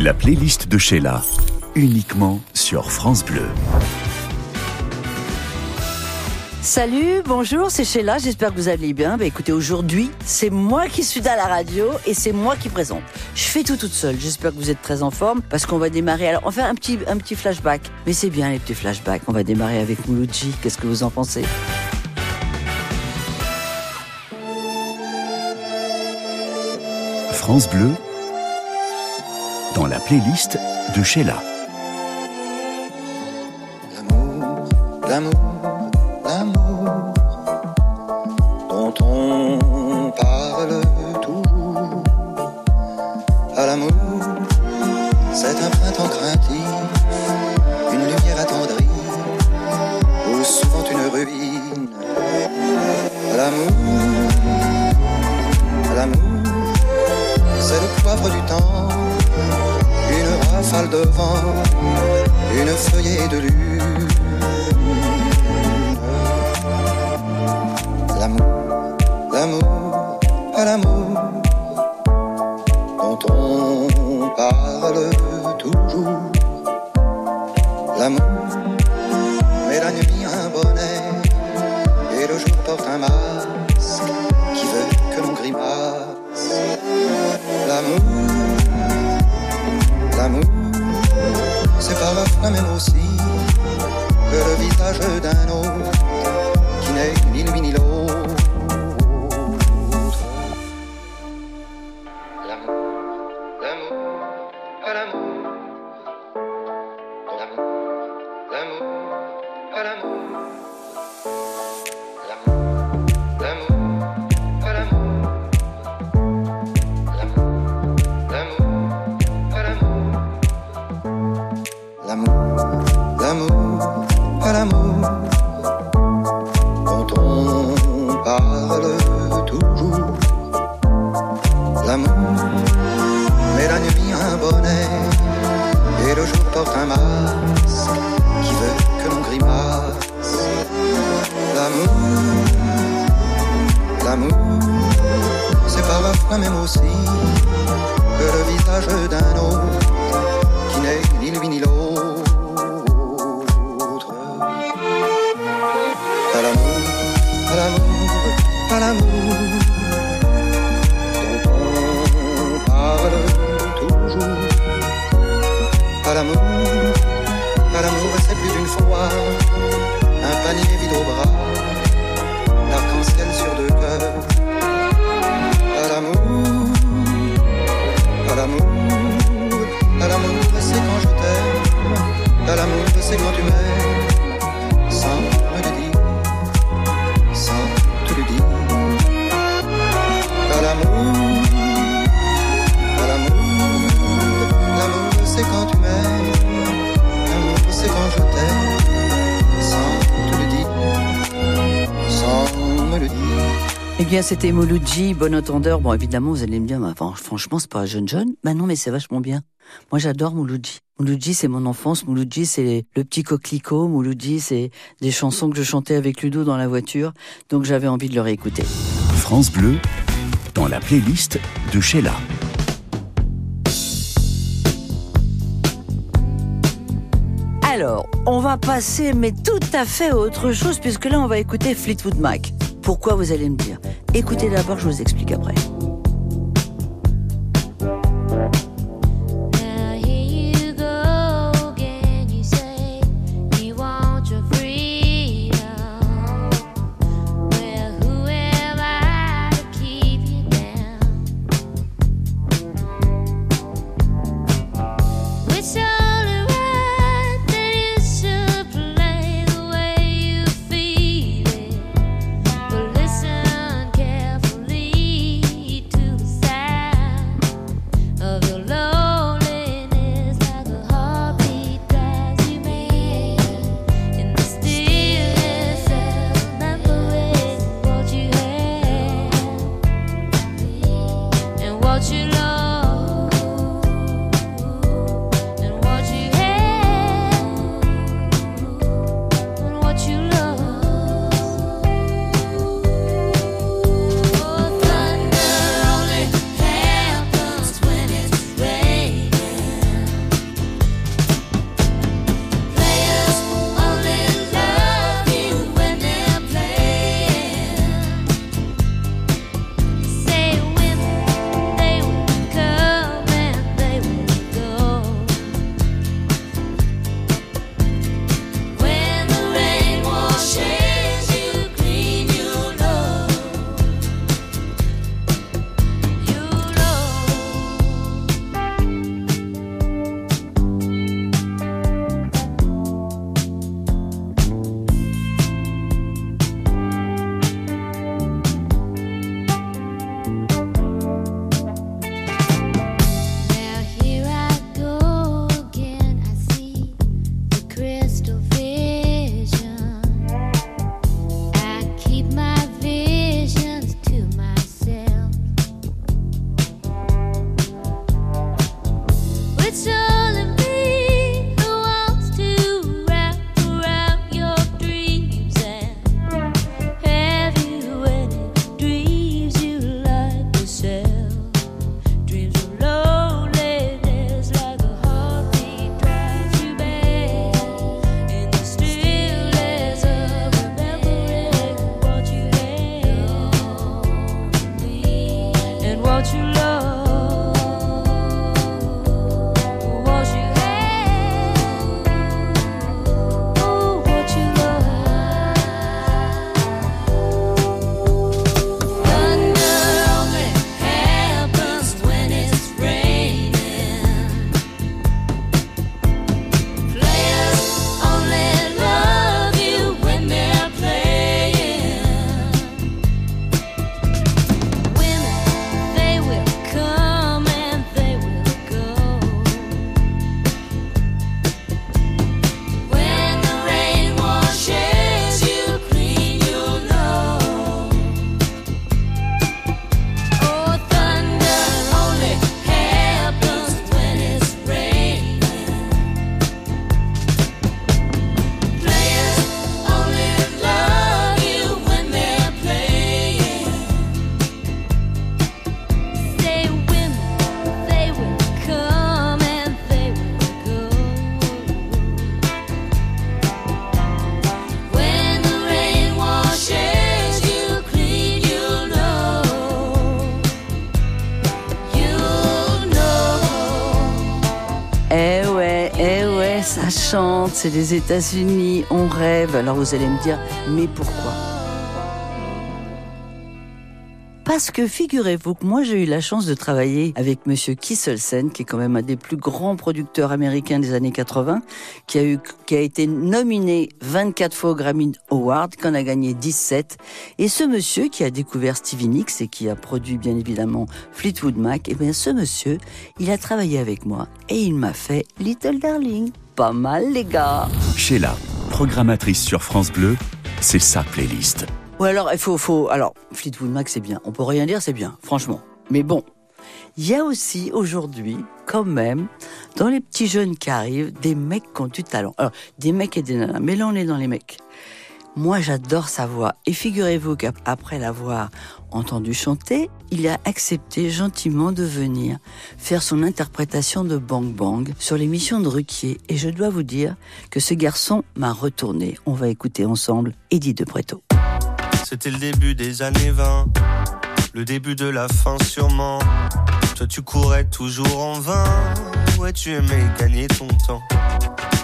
La playlist de Sheila, uniquement sur France Bleu. Salut, bonjour, c'est Sheila, j'espère que vous allez bien. Bah, écoutez, aujourd'hui, c'est moi qui suis à la radio et c'est moi qui présente. Je fais tout toute seule, j'espère que vous êtes très en forme parce qu'on va démarrer. Alors, on va faire un petit, un petit flashback. Mais c'est bien les petits flashbacks. On va démarrer avec Mouloudji, qu'est-ce que vous en pensez? France Bleu, dans la playlist de Sheila. L'amour, l'amour, l'amour dont on parle toujours. À l'amour, c'est un printemps craintif, une lumière attendrie, ou souvent une ruine. À l'amour, à l'amour, c'est le poivre du temps, rafale de vent, une feuillée de lune. L'amour, l'amour, l'amour dont on parle toujours. L'amour, mais la nuit un bonnet et le jour porte un masque l'amour, c'est parfois même aussi que le visage d'un autre qui n'est ni l'une ni l'autre. L'amour, l'amour, c'était Mouloudji, bon entendeur. Bon, évidemment, vous allez me dire, mais enfin, franchement, c'est pas jeune jeune. Bah non, mais c'est vachement bien. Moi, j'adore Mouloudji. Mouloudji, c'est mon enfance. Mouloudji, c'est le petit coquelicot. Mouloudji, c'est des chansons que je chantais avec Ludo dans la voiture. Donc, j'avais envie de le réécouter. France Bleu, dans la playlist de Sheila. Alors, on va passer, mais tout à fait à autre chose, puisque là, on va écouter Fleetwood Mac. Pourquoi vous allez me dire Écoutez d'abord, je vous explique après. C'est les États-Unis, on rêve. Alors vous allez me dire, mais pourquoi? Parce que figurez-vous que moi j'ai eu la chance de travailler avec Monsieur Kisselsen, qui est quand même un des plus grands producteurs américains des années 80, qui a eu, qui été nominé 24 fois au Grammy Award, qui en a gagné 17. Et ce monsieur qui a découvert Stevie Nicks et qui a produit bien évidemment Fleetwood Mac, et bien ce monsieur, il a travaillé avec moi et il m'a fait Little Darling. Pas mal les gars. Sheila, programmatrice sur France Bleu, c'est sa playlist. Ou alors, il faut, faut, alors, Fleetwood Mac, c'est bien. On peut rien dire, c'est bien, franchement. Mais bon, il y a aussi aujourd'hui, quand même, dans les petits jeunes qui arrivent, des mecs qui ont du talent. Alors, des mecs et des nanas. Mais là, on est dans les mecs. Moi, j'adore sa voix. Et figurez-vous qu'après l'avoir entendu chanter, il a accepté gentiment de venir faire son interprétation de Bang Bang sur l'émission de Ruquier. Et je dois vous dire que ce garçon m'a retourné. On va écouter ensemble Eddie de Preto. C'était le début des années 20, le début de la fin sûrement. Toi tu courais toujours en vain, ouais tu aimais gagner ton temps.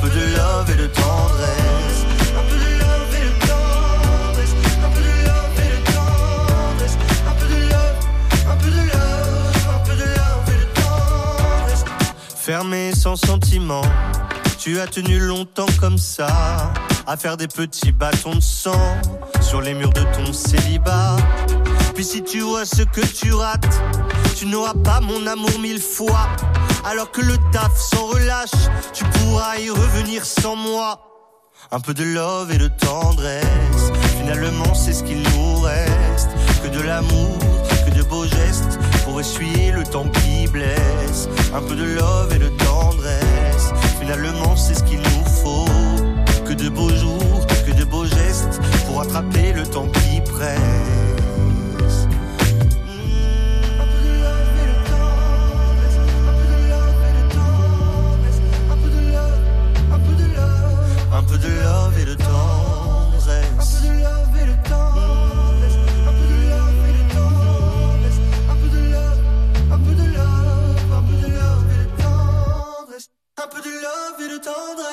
Peu de love et de tendresse. Un peu de love et de tendresse. Un peu de love et de tendresse. Un peu de love, un peu de love. Un peu de love et de tendresse. Fermé sans sentiment. Tu as tenu longtemps comme ça, à faire des petits bâtons de sang sur les murs de ton célibat. Puis si tu vois ce que tu rates, tu n'auras pas mon amour mille fois. Alors que le taf s'en relâche, tu pourras y revenir sans moi. Un peu de love et de tendresse, finalement c'est ce qu'il nous reste. Que de l'amour, que de beaux gestes, pour essuyer le temps qui blesse. Un peu de love et de tendresse, finalement c'est ce qu'il nous faut. Que de beaux jours, que de beaux gestes, pour attraper le temps qui presse. Un peu de love et de tendresse. Un peu de love et de tendresse, un peu de love et de tendresse, un peu de un peu de love, un peu de et de tendresse, un peu de love et de tendresse.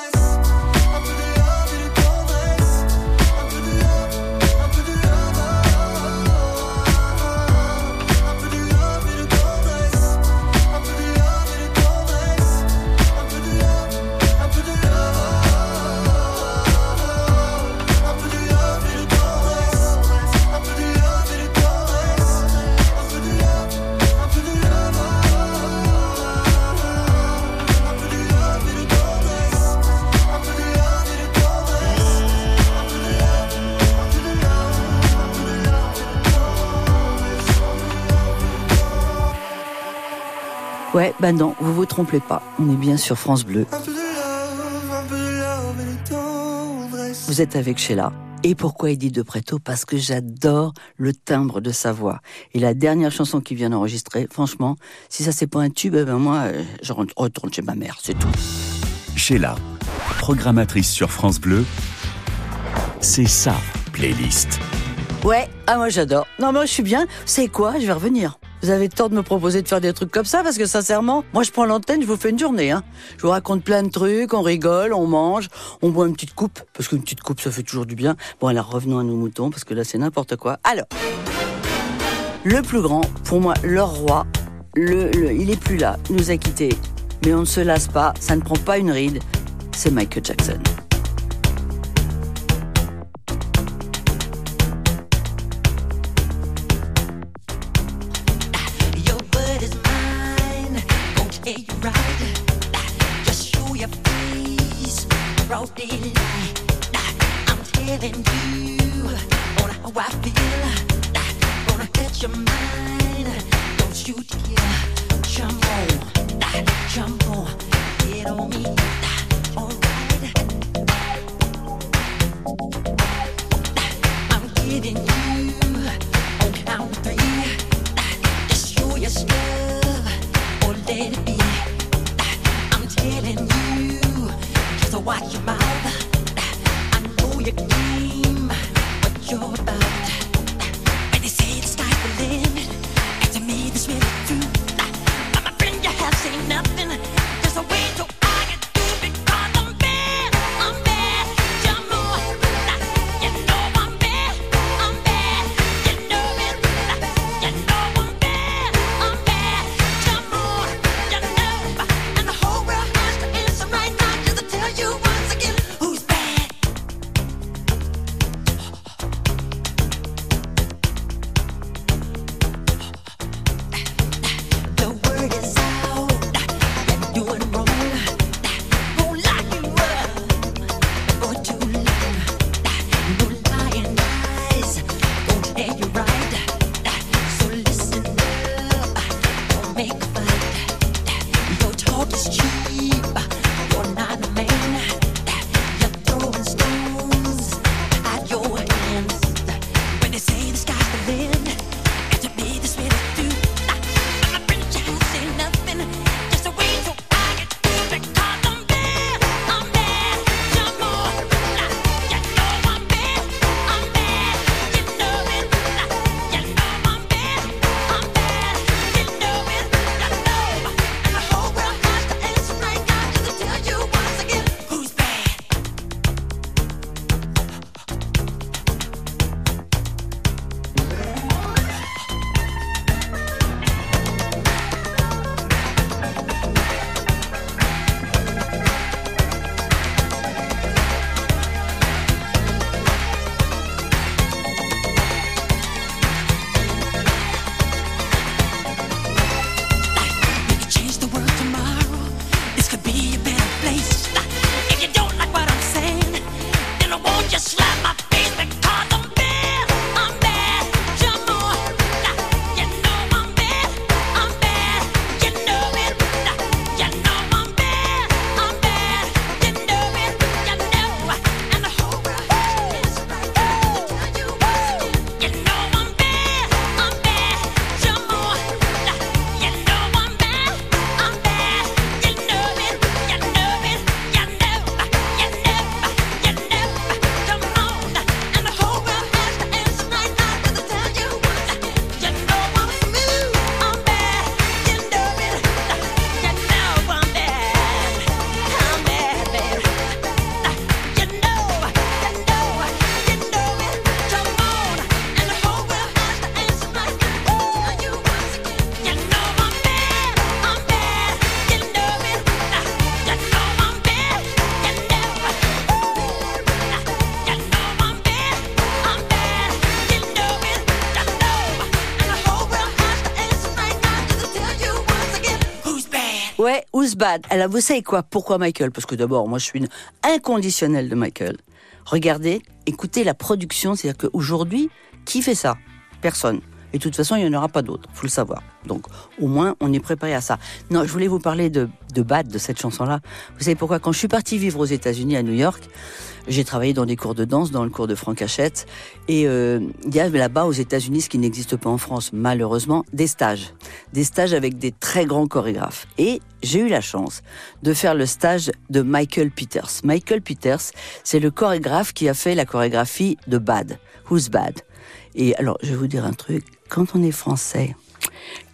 Ouais, bah non, vous vous trompez pas. On est bien sur France Bleu. Un peu de love, un peu de love et de tendresse. Vous êtes avec Sheila. Et pourquoi Eddie de Preto Parce que j'adore le timbre de sa voix. Et la dernière chanson qu'il vient d'enregistrer, franchement, si ça c'est pas un tube, eh ben moi, euh, je rentre- retourne chez ma mère, c'est tout. Sheila, programmatrice sur France Bleu, c'est sa playlist. Ouais, ah moi j'adore. Non, moi je suis bien. C'est quoi? Je vais revenir. Vous avez tort de me proposer de faire des trucs comme ça parce que sincèrement, moi je prends l'antenne, je vous fais une journée. Hein. Je vous raconte plein de trucs, on rigole, on mange, on boit une petite coupe parce qu'une petite coupe ça fait toujours du bien. Bon alors revenons à nos moutons parce que là c'est n'importe quoi. Alors, le plus grand, pour moi, leur roi, il est plus là, il nous a quittés. Mais on ne se lasse pas, ça ne prend pas une ride. C'est Michael Jackson. You right. Just show your face. I'm telling you on how I feel. Gonna your mind. Don't on, on, get on me. Alright. I'm getting you on count three. Just show your stuff When they say the sky's the limit, and to me this really true. Bad Alors vous savez quoi Pourquoi Michael? Parce que d'abord, moi je suis une inconditionnelle de Michael. Regardez, écoutez la production, c'est-à-dire qu'aujourd'hui, qui fait ça? Personne. Et de toute façon, il n'y en aura pas d'autres, faut le savoir. Donc, au moins, on est préparé à ça. Non, je voulais vous parler de, Bad, de cette chanson-là. Vous savez pourquoi? Quand je suis partie vivre aux États-Unis, à New York, j'ai travaillé dans des cours de danse, dans le cours de Franck Hachette. Et euh, il y a là-bas, aux États-Unis, ce qui n'existe pas en France, malheureusement, des stages. Des stages avec des très grands chorégraphes. Et j'ai eu la chance de faire le stage de Michael Peters. Michael Peters, c'est le chorégraphe qui a fait la chorégraphie de Bad. Who's Bad? Et alors, je vais vous dire un truc. Quand on est français,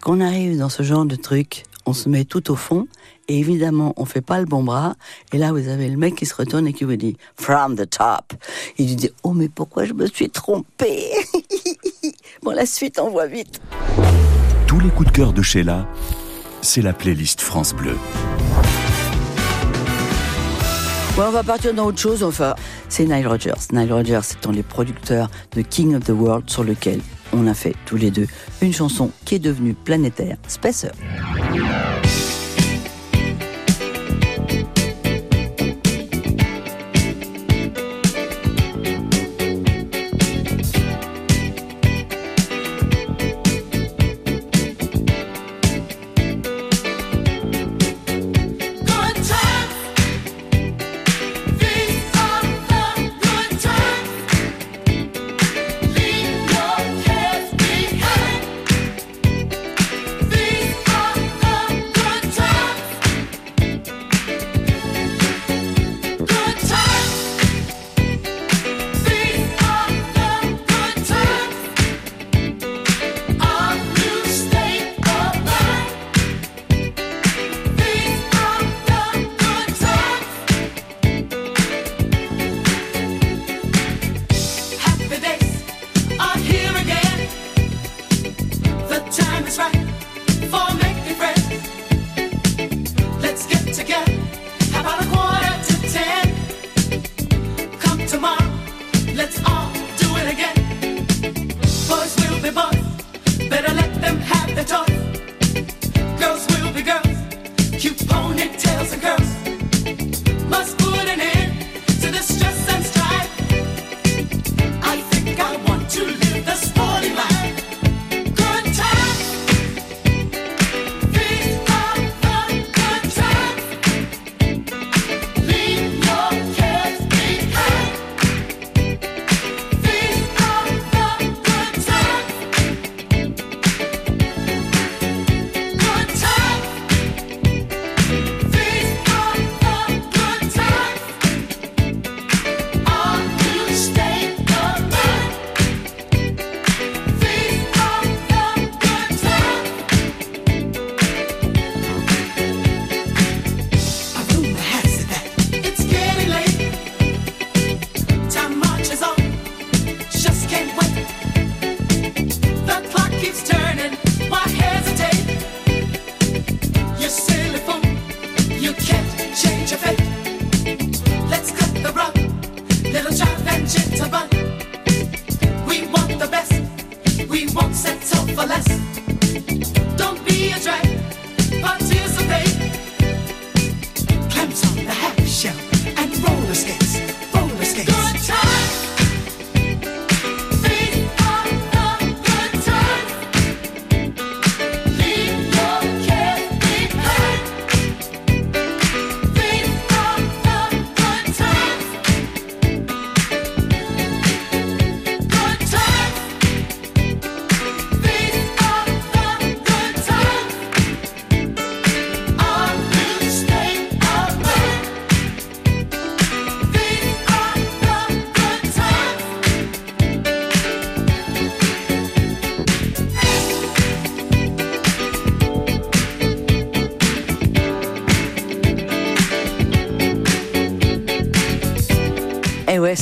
qu'on arrive dans ce genre de truc, on se met tout au fond et évidemment on fait pas le bon bras et là vous avez le mec qui se retourne et qui vous dit from the top. Il lui dit oh mais pourquoi je me suis trompé Bon la suite on voit vite. Tous les coups de cœur de Sheila, c'est la playlist France Bleu. Ouais, on va partir dans autre chose. Enfin, c'est Nile Rodgers. Nile Rodgers étant les producteurs de King of the World sur lequel on a fait tous les deux une chanson qui est devenue planétaire, Spacer.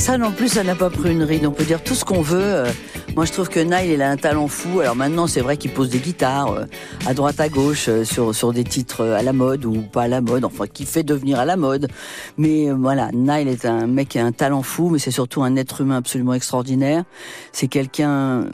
Ça non plus, ça n'a pas pris une ride. On peut dire tout ce qu'on veut. Euh, Moi, je trouve que Nile, il a un talent fou. Alors maintenant, c'est vrai qu'il pose des guitares euh, à droite, à gauche, euh, sur, sur des titres euh, à la mode ou pas à la mode, enfin, qui fait devenir à la mode. Mais euh, voilà, Nile est un mec qui a un talent fou, mais c'est surtout un être humain absolument extraordinaire. C'est quelqu'un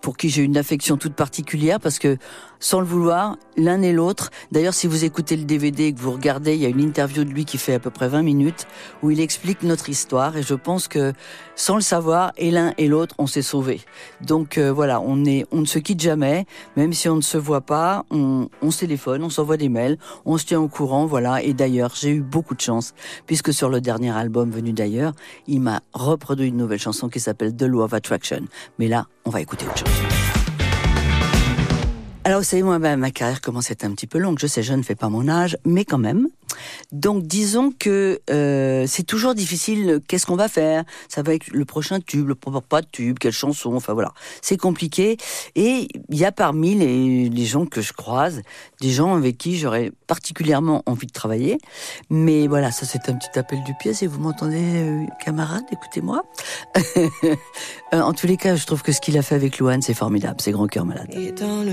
pour qui j'ai une affection toute particulière parce que sans le vouloir, l'un et l'autre. D'ailleurs, si vous écoutez le DVD et que vous regardez, il y a une interview de lui qui fait à peu près 20 minutes où il explique notre histoire et je pense que sans le savoir, et l'un et l'autre, on s'est sauvés. Donc euh, voilà, on est, on ne se quitte jamais, même si on ne se voit pas, on, se téléphone, on s'envoie des mails, on se tient au courant, voilà. Et d'ailleurs, j'ai eu beaucoup de chance puisque sur le dernier album venu d'ailleurs, il m'a reproduit une nouvelle chanson qui s'appelle The Law of Attraction. Mais là, on va écouter autre chose. Alors, vous savez, moi, ma carrière commence à être un petit peu longue. Je sais, je ne fais pas mon âge, mais quand même. Donc, disons que euh, c'est toujours difficile. Qu'est-ce qu'on va faire? Ça va être le prochain tube, le pas de tube, quelle chanson Enfin voilà, c'est compliqué. Et il y a parmi les, gens que je croise des gens avec qui j'aurais particulièrement envie de travailler. Mais voilà, ça c'est un petit appel du pied. Si vous m'entendez, euh, camarade, écoutez-moi. Euh, en tous les cas, je trouve que ce qu'il a fait avec Louane, c'est formidable. C'est grand cœur malade. Dans le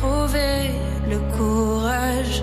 pour trouver le courage.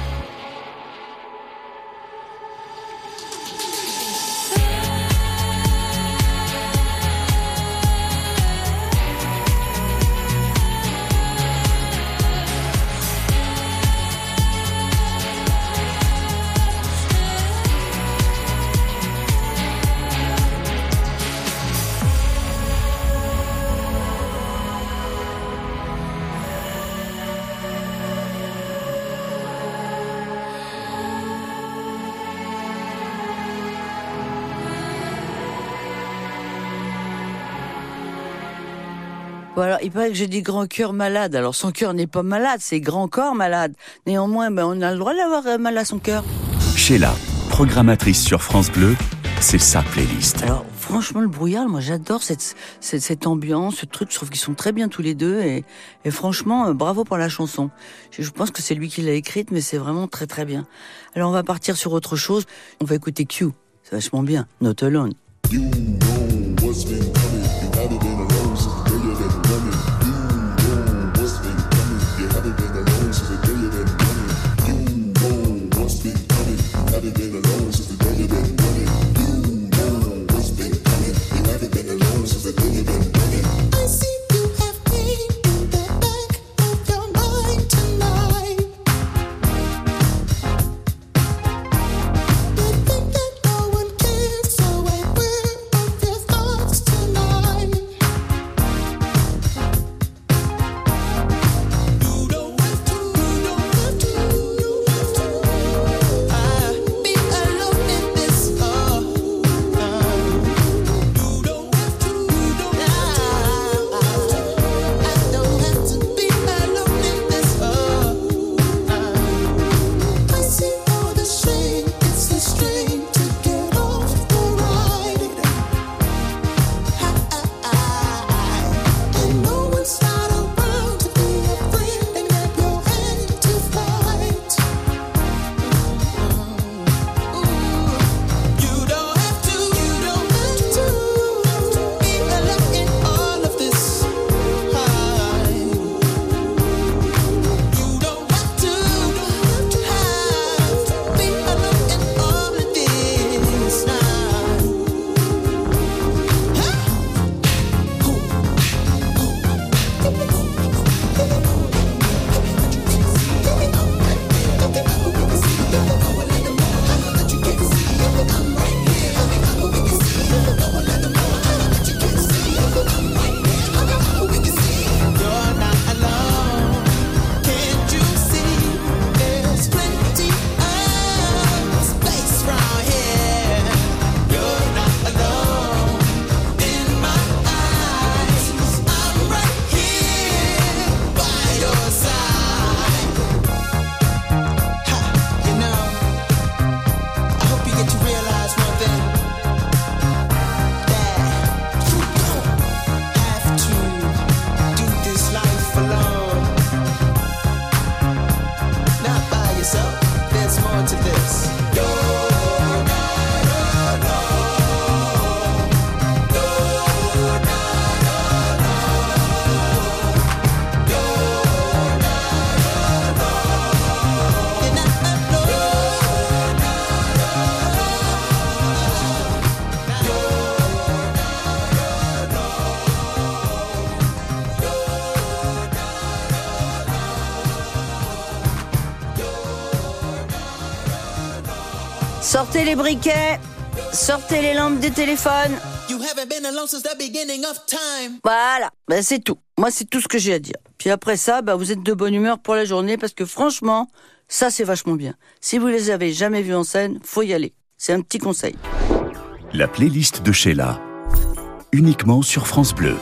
Bon, alors, il paraît que j'ai dit grand cœur malade. Alors, son cœur n'est pas malade, c'est grand corps malade. Néanmoins, ben, on a le droit d'avoir euh, mal à son cœur. Sheila, programmatrice sur France Bleu, c'est sa playlist. Alors, franchement, le brouillard, moi, j'adore cette, cette, cette ambiance, ce truc. Je trouve qu'ils sont très bien tous les deux. Et, et franchement, euh, bravo pour la chanson. Je, je pense que c'est lui qui l'a écrite, mais c'est vraiment très, très bien. Alors, on va partir sur autre chose. On va écouter Q. C'est vachement bien. Not Alone. I Sortez les briquets, sortez les lampes des téléphones. You haven't been alone since the beginning of time. Voilà, ben, c'est tout. Moi, c'est tout ce que j'ai à dire. Puis après ça, ben, vous êtes de bonne humeur pour la journée parce que franchement, ça, c'est vachement bien. Si vous les avez jamais vus en scène, faut y aller. C'est un petit conseil. La playlist de Sheila. Uniquement sur France Bleu.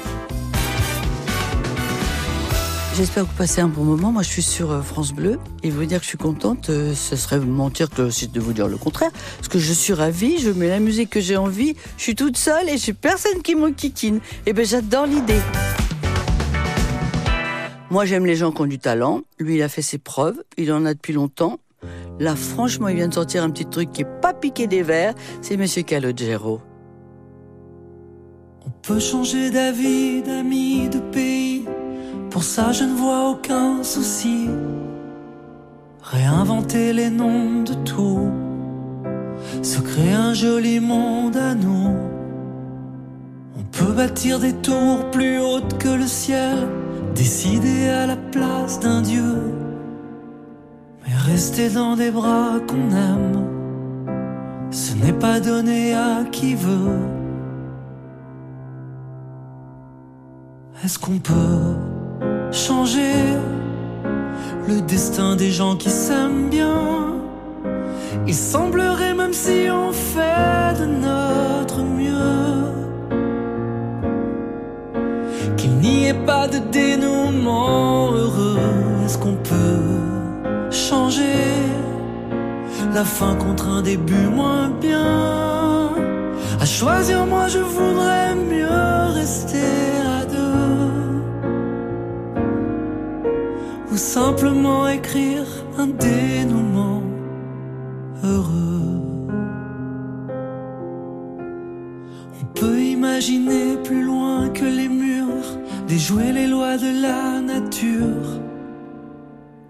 J'espère que vous passez un bon moment. Moi, je suis sur euh, France Bleu et vous dire que je suis contente, euh, ce serait mentir que si de vous dire le contraire. Parce que je suis ravie, je mets la musique que j'ai envie, je suis toute seule et j'ai personne qui m'enquiquine. Et ben, j'adore l'idée. Moi, j'aime les gens qui ont du talent. Lui, il a fait ses preuves. Il en a depuis longtemps. Là, franchement, il vient de sortir un petit truc qui est pas piqué des verres. C'est Monsieur Calogero. On peut changer d'avis, d'amis, de pays. Pour ça, je ne vois aucun souci. Réinventer les noms de tout. Se créer un joli monde à nous. On peut bâtir des tours plus hautes que le ciel. Décider à la place d'un dieu. Mais rester dans des bras qu'on aime. Ce n'est pas donné à qui veut. Est-ce qu'on peut changer le destin des gens qui s'aiment bien Il semblerait même si on fait de notre mieux qu'il n'y ait pas de dénouement heureux. Est-ce qu'on peut changer la fin contre un début moins bien? À choisir, moi je voudrais mieux rester simplement écrire un dénouement heureux. On peut imaginer plus loin que les murs, déjouer les lois de la nature,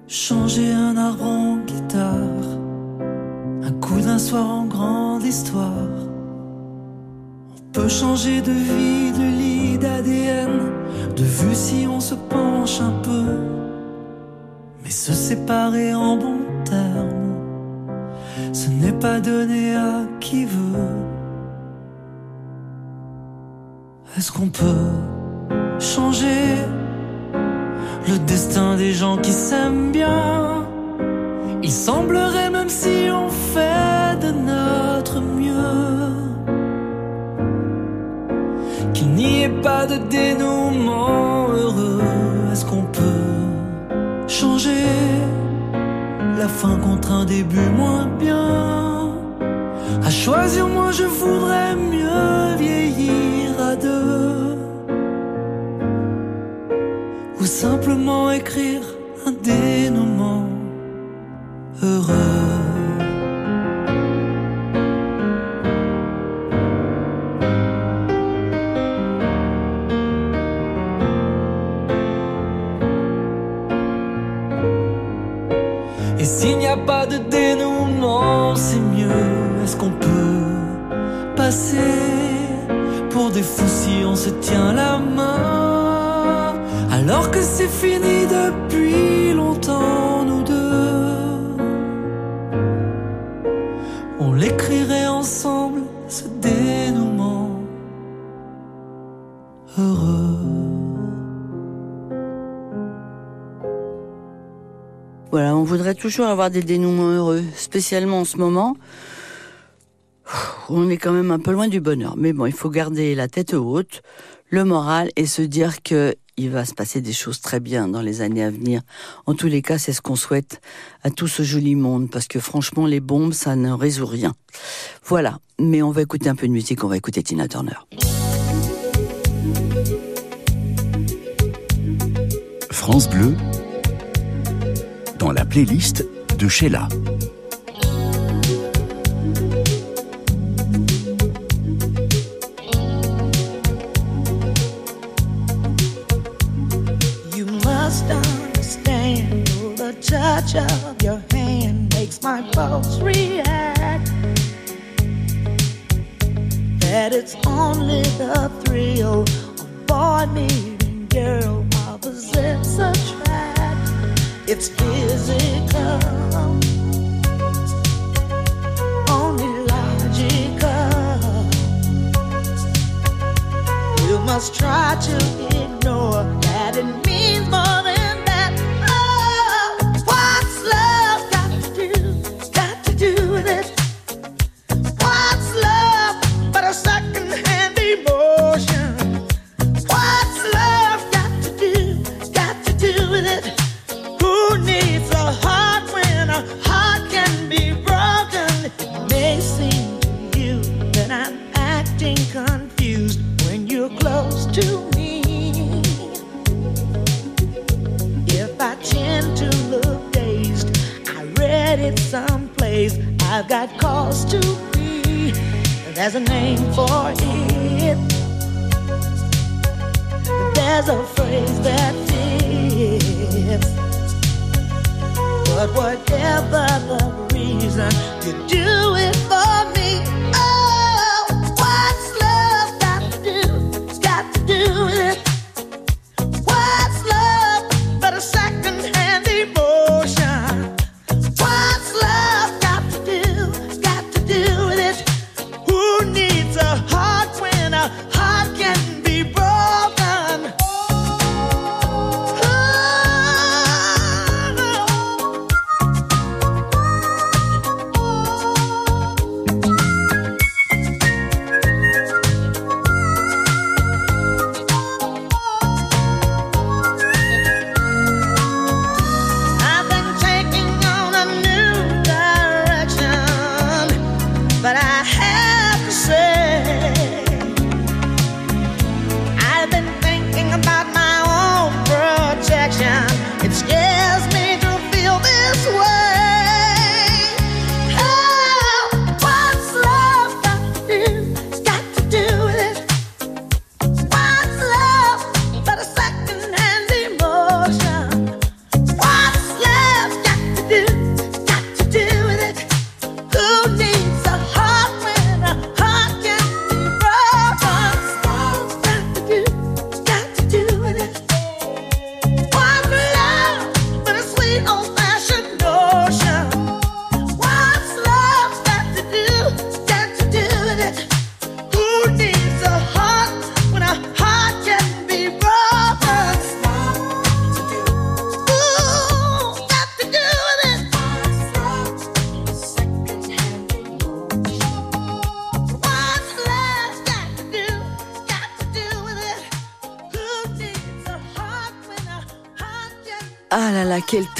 changer un arbre en guitare, un coup d'un soir en grande histoire. On peut changer de vie, de lit, d'ADN, de vue si on se penche un peu mais se séparer en bons termes, ce n'est pas donné à qui veut. Est-ce qu'on peut changer le destin des gens qui s'aiment bien? Il semblerait même si on fait de notre mieux qu'il n'y ait pas de dénouement heureux. Changer la fin contre un début moins bien. À choisir, moi je voudrais mieux vieillir à deux. Ou simplement écrire un dénouement heureux. Toujours avoir des dénouements heureux, spécialement en ce moment. On est quand même un peu loin du bonheur. Mais bon, il faut garder la tête haute, le moral et se dire que il va se passer des choses très bien dans les années à venir. En tous les cas, c'est ce qu'on souhaite à tout ce joli monde, parce que franchement, les bombes, ça ne résout rien. Voilà. Mais on va écouter un peu de musique, on va écouter Tina Turner. France Bleu, dans la playlist de Sheila.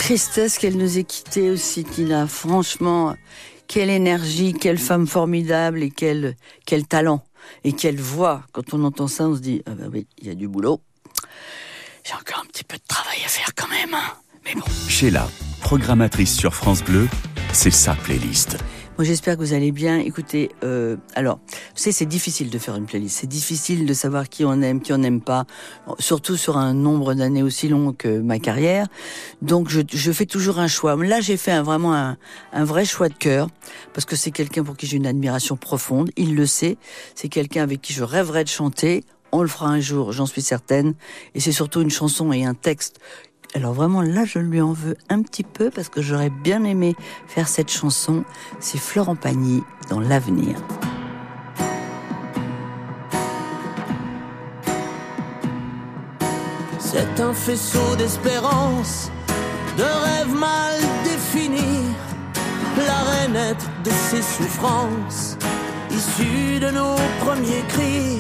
Tristesse qu'elle nous ait quittés aussi, Tina. Franchement, quelle énergie, quelle femme formidable et quel, quel talent et quelle voix. Quand on entend ça, on se dit, ah bah oui, il y a du boulot. J'ai encore un petit peu de travail à faire quand même. hein. Mais bon. Sheila, programmatrice sur France Bleu, c'est sa playlist. Moi, j'espère que vous allez bien. Écoutez, euh, alors, vous savez, c'est difficile de faire une playlist. C'est difficile de savoir qui on aime, qui on n'aime pas, surtout sur un nombre d'années aussi long que ma carrière. Donc, je, je fais toujours un choix. Là, j'ai fait un, vraiment un, un vrai choix de cœur, parce que c'est quelqu'un pour qui j'ai une admiration profonde. Il le sait. C'est quelqu'un avec qui je rêverais de chanter. On le fera un jour, j'en suis certaine. Et c'est surtout une chanson et un texte alors vraiment là, je lui en veux un petit peu parce que j'aurais bien aimé faire cette chanson. C'est Florent Pagny dans l'avenir. C'est un faisceau d'espérance, de rêves mal définis, la rainette de ses souffrances, issues de nos premiers cris.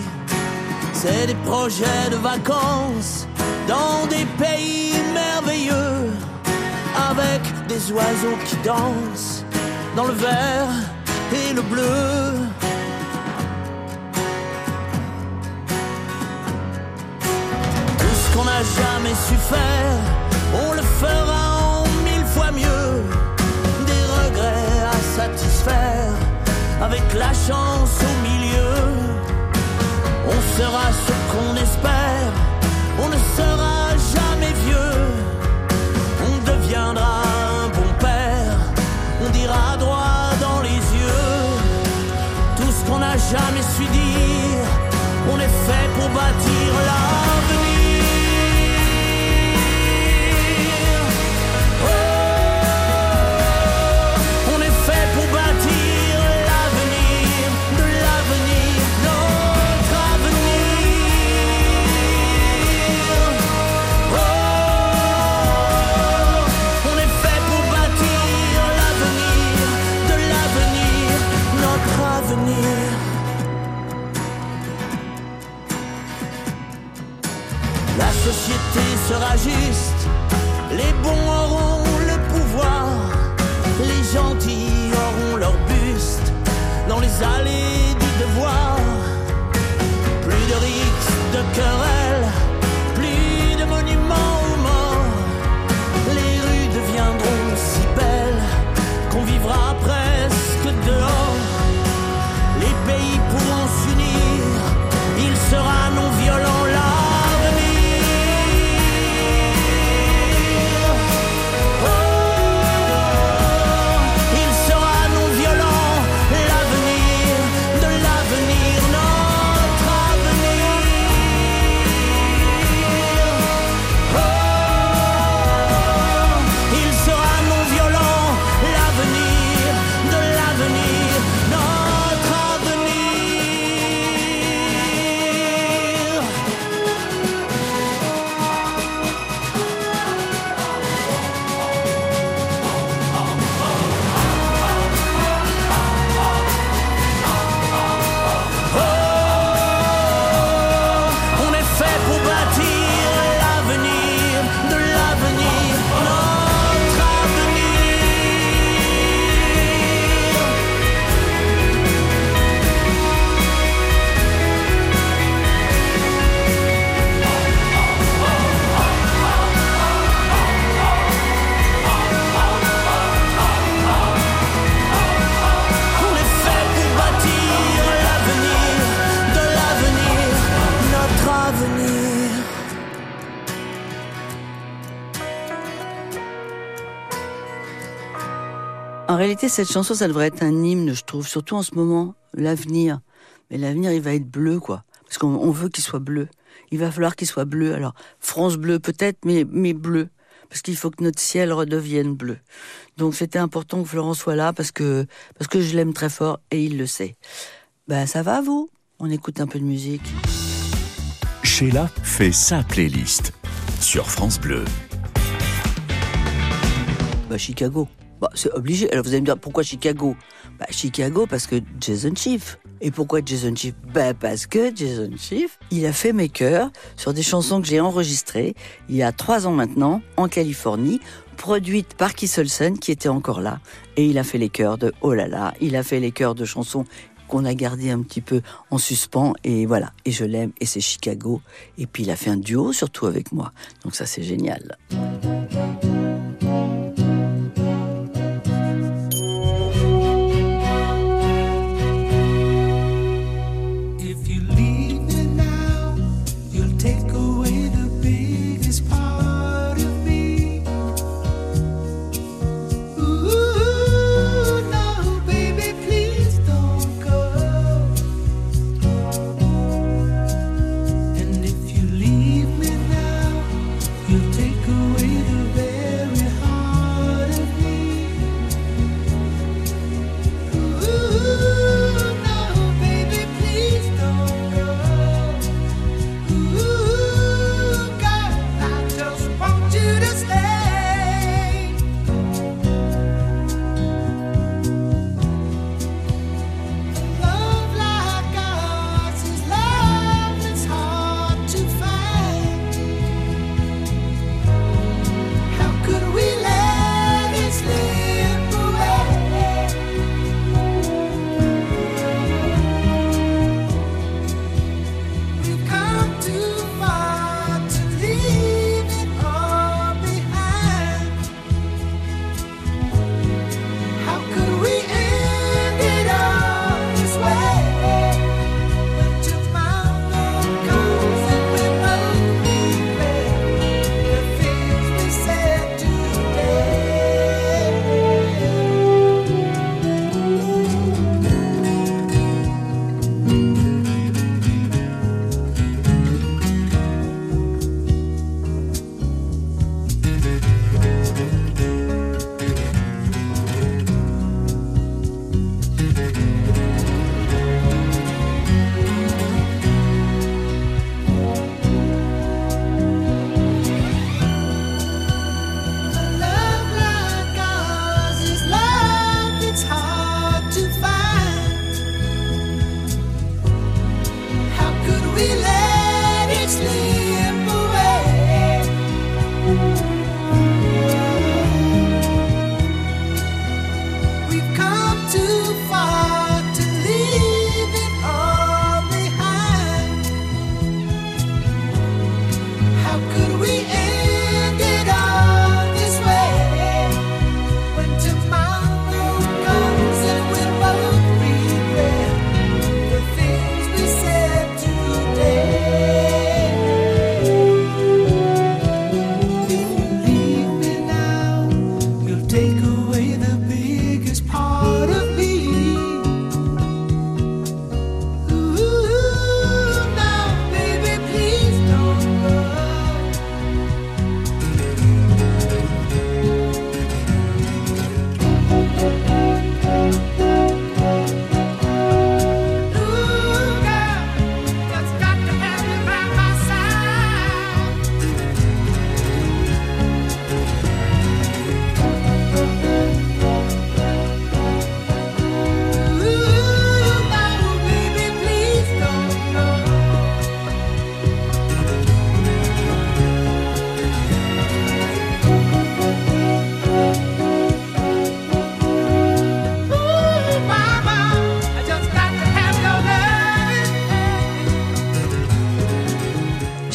C'est des projets de vacances dans des pays merveilleux, avec des oiseaux qui dansent dans le vert et le bleu. Tout ce qu'on n'a jamais su faire, on le fera en mille fois mieux. Des regrets à satisfaire, avec la chance sera ce qu'on espère. On ne sera jamais vieux. On deviendra un bon père. On dira droit dans les yeux tout ce qu'on n'a jamais su dire. On est fait pour bâtir l'âme. Sera juste, les bons auront le pouvoir, les gentils auront leur buste dans les allées du devoir. Plus de rixes, de querelles, plus de monuments aux morts. Les rues deviendront si belles qu'on vivra Cette chanson, ça devrait être un hymne, je trouve, surtout en ce moment, l'avenir. Mais l'avenir, il va être bleu, quoi. Parce qu'on on veut qu'il soit bleu. Il va falloir qu'il soit bleu. Alors, France bleu peut-être, mais, mais bleu. Parce qu'il faut que notre ciel redevienne bleu. Donc, c'était important que Florent soit là parce que, parce que je l'aime très fort et il le sait. Ben, ça va, vous? On écoute un peu de musique. Sheila fait sa playlist sur France Bleu. Bah, Chicago. Bah, c'est obligé. Alors vous allez me dire pourquoi Chicago? Bah, Chicago parce que Jason Chief. Et pourquoi Jason Chief Bah, parce que Jason Chief, il a fait mes chœurs sur des chansons que j'ai enregistrées il y a trois ans maintenant en Californie, produites par Keith Olsen qui était encore là. Et il a fait les chœurs de Oh là là, il a fait les chœurs de chansons qu'on a gardé un petit peu en suspens. Et voilà. Et je l'aime. Et c'est Chicago. Et puis il a fait un duo surtout avec moi. Donc ça c'est génial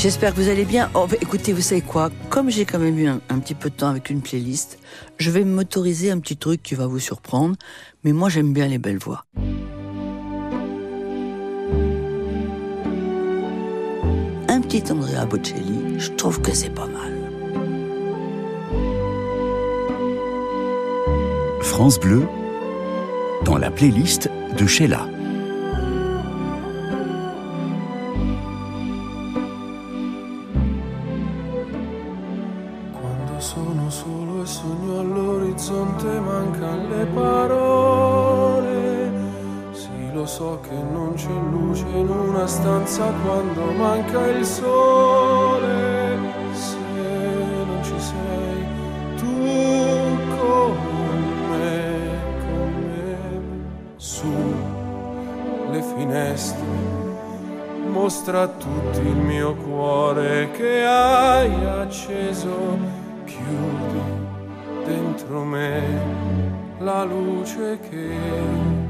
J'espère que vous allez bien. Oh, écoutez, vous savez quoi? Comme j'ai quand même eu un, un petit peu de temps avec une playlist, je vais m'autoriser un petit truc qui va vous surprendre. Mais moi, j'aime bien les belles voix. Un petit Andrea Bocelli, je trouve que c'est pas mal. France Bleu, dans la playlist de Sheila. Una stanza quando manca il sole. Se non ci sei tu con me, con me, su le finestre mostra a tutti il mio cuore che hai acceso, chiudi dentro me la luce che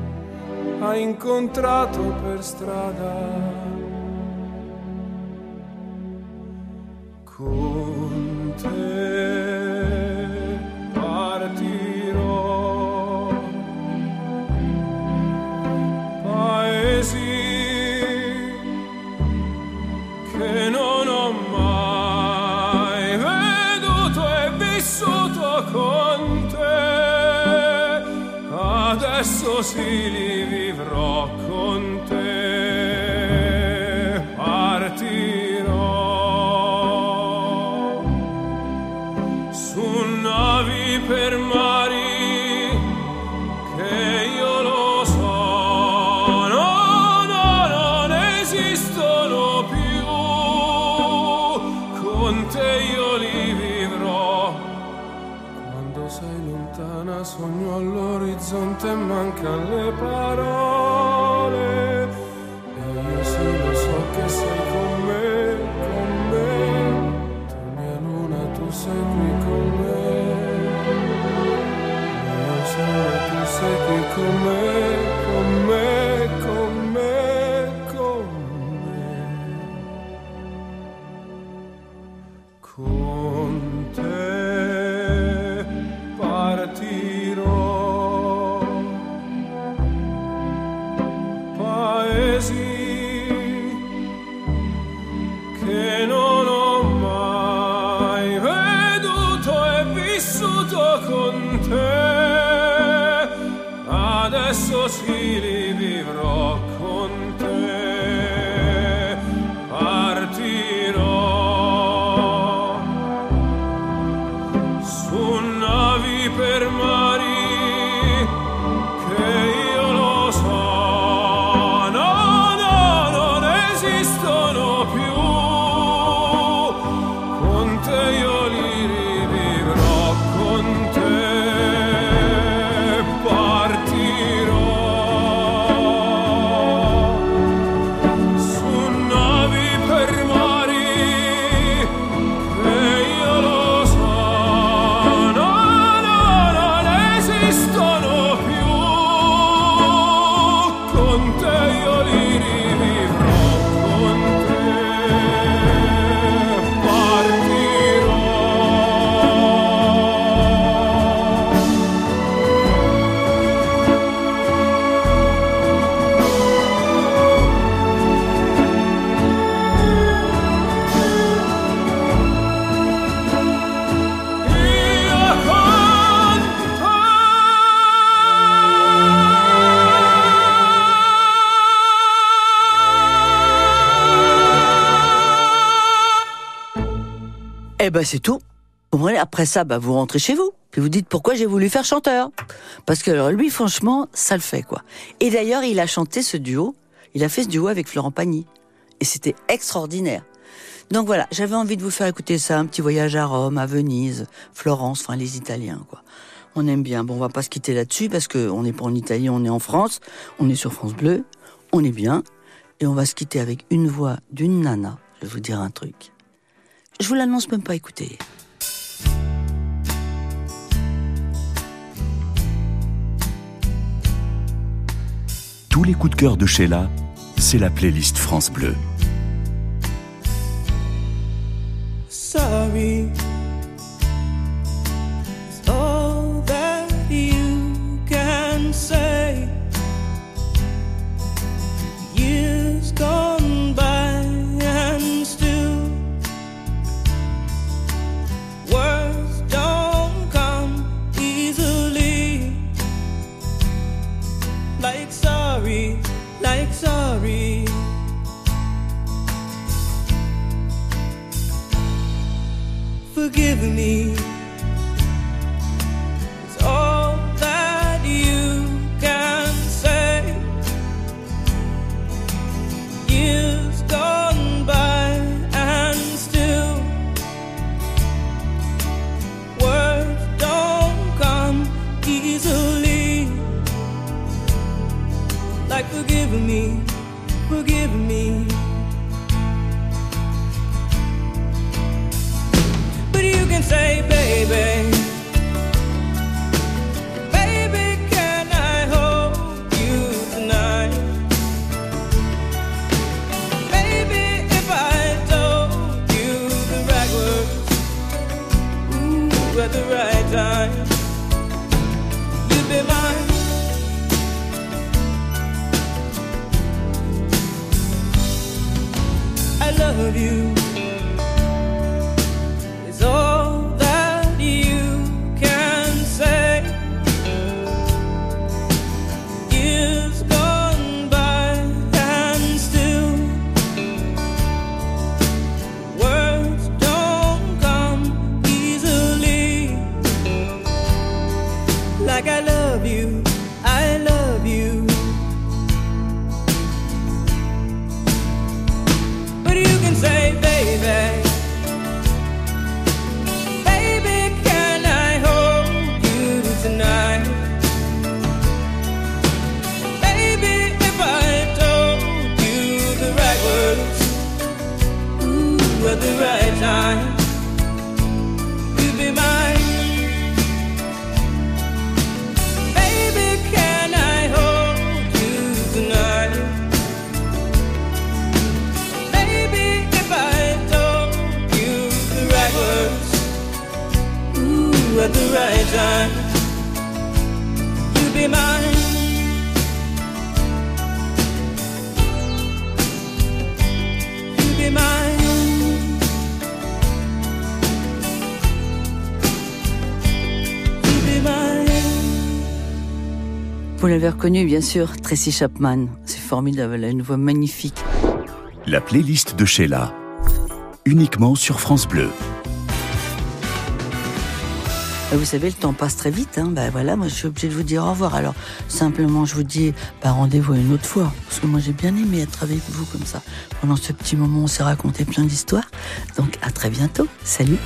hai incontrato per strada. Con Adesso sì li vivrò con te. solo ben c'est tout. Après ça, bah, vous rentrez chez vous. Puis vous dites pourquoi j'ai voulu faire chanteur? Parce que lui, franchement, ça le fait quoi. Et d'ailleurs, il a chanté ce duo. Il a fait ce duo avec Florent Pagny. Et c'était extraordinaire. Donc voilà, j'avais envie de vous faire écouter ça, un petit voyage à Rome, à Venise, Florence, enfin les Italiens quoi. On aime bien. Bon, on va pas se quitter là-dessus parce que on n'est pas en Italie, on est en France, on est sur France Bleu, on est bien, et on va se quitter avec une voix d'une nana. Je vais vous dire un truc. Je vous l'annonce même pas, écoutez. Tous les coups de cœur de Sheila, c'est la playlist France Bleu. sorry. Reconnu, bien sûr, Tracy Chapman. C'est formidable, elle a une voix magnifique. La playlist de Sheila, uniquement sur France Bleu. Bah, Vous savez, le temps passe très vite. Hein. Bah, voilà, moi, je suis obligée de vous dire au revoir. Alors, simplement, je vous dis bah, rendez-vous une autre fois. Parce que moi, j'ai bien aimé être avec vous comme ça. Pendant ce petit moment, on s'est raconté plein d'histoires. Donc, à très bientôt. Salut.